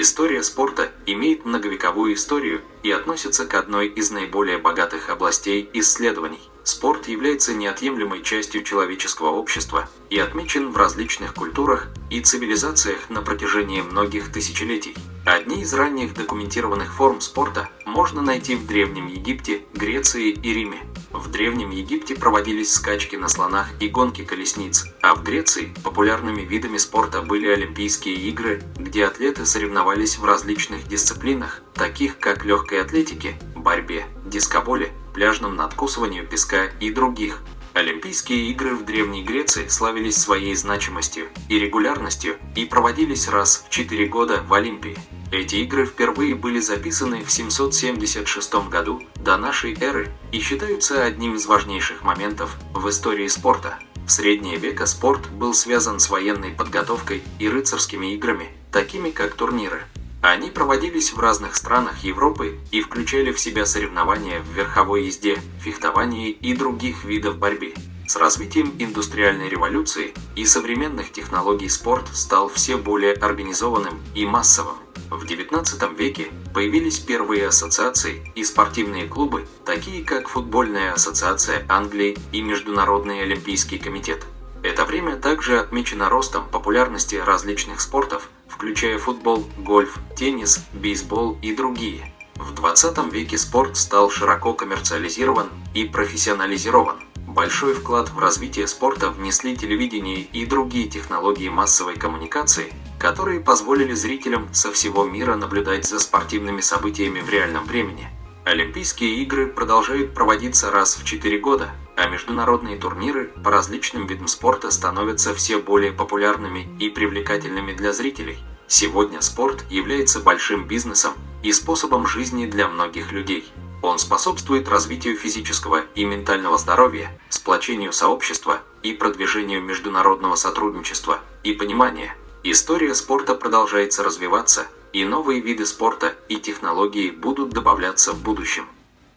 История спорта имеет многовековую историю и относится к одной из наиболее богатых областей исследований. Спорт является неотъемлемой частью человеческого общества и отмечен в различных культурах и цивилизациях на протяжении многих тысячелетий. Одни из ранних документированных форм спорта можно найти в Древнем Египте, Греции и Риме. В Древнем Египте проводились скачки на слонах и гонки колесниц, а в Греции популярными видами спорта были Олимпийские игры, где атлеты соревновались в различных дисциплинах, таких как легкой атлетике, борьбе, дискоболе, пляжном надкусыванию песка и других. Олимпийские игры в Древней Греции славились своей значимостью и регулярностью и проводились раз в 4 года в Олимпии. Эти игры впервые были записаны в 776 году до нашей эры и считаются одним из важнейших моментов в истории спорта. В средние века спорт был связан с военной подготовкой и рыцарскими играми, такими как турниры. Они проводились в разных странах Европы и включали в себя соревнования в верховой езде, фехтовании и других видов борьбы. С развитием индустриальной революции и современных технологий спорт стал все более организованным и массовым. В XIX веке появились первые ассоциации и спортивные клубы, такие как Футбольная ассоциация Англии и Международный олимпийский комитет. Это время также отмечено ростом популярности различных спортов, включая футбол, гольф, теннис, бейсбол и другие. В 20 веке спорт стал широко коммерциализирован и профессионализирован. Большой вклад в развитие спорта внесли телевидение и другие технологии массовой коммуникации, которые позволили зрителям со всего мира наблюдать за спортивными событиями в реальном времени. Олимпийские игры продолжают проводиться раз в 4 года, а международные турниры по различным видам спорта становятся все более популярными и привлекательными для зрителей. Сегодня спорт является большим бизнесом и способом жизни для многих людей. Он способствует развитию физического и ментального здоровья, сплочению сообщества и продвижению международного сотрудничества и понимания. История спорта продолжается развиваться – и новые виды спорта и технологии будут добавляться в будущем.